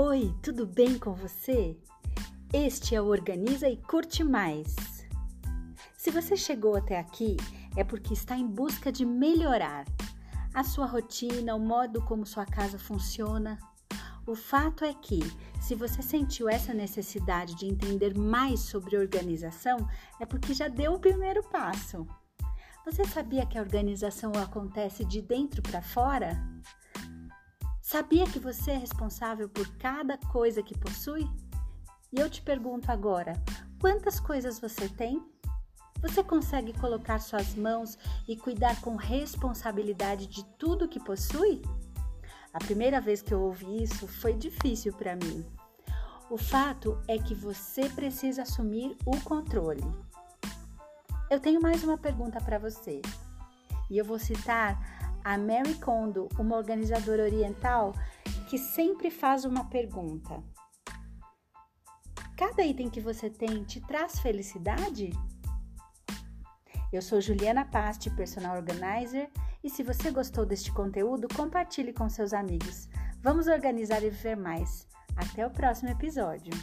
Oi, tudo bem com você? Este é o Organiza e Curte Mais. Se você chegou até aqui, é porque está em busca de melhorar a sua rotina, o modo como sua casa funciona. O fato é que, se você sentiu essa necessidade de entender mais sobre organização, é porque já deu o primeiro passo. Você sabia que a organização acontece de dentro para fora? Sabia que você é responsável por cada coisa que possui? E eu te pergunto agora: quantas coisas você tem? Você consegue colocar suas mãos e cuidar com responsabilidade de tudo que possui? A primeira vez que eu ouvi isso foi difícil para mim. O fato é que você precisa assumir o controle. Eu tenho mais uma pergunta para você. E eu vou citar a Mary Kondo, uma organizadora oriental, que sempre faz uma pergunta: Cada item que você tem te traz felicidade? Eu sou Juliana Pasti, personal organizer, e se você gostou deste conteúdo, compartilhe com seus amigos. Vamos organizar e viver mais. Até o próximo episódio.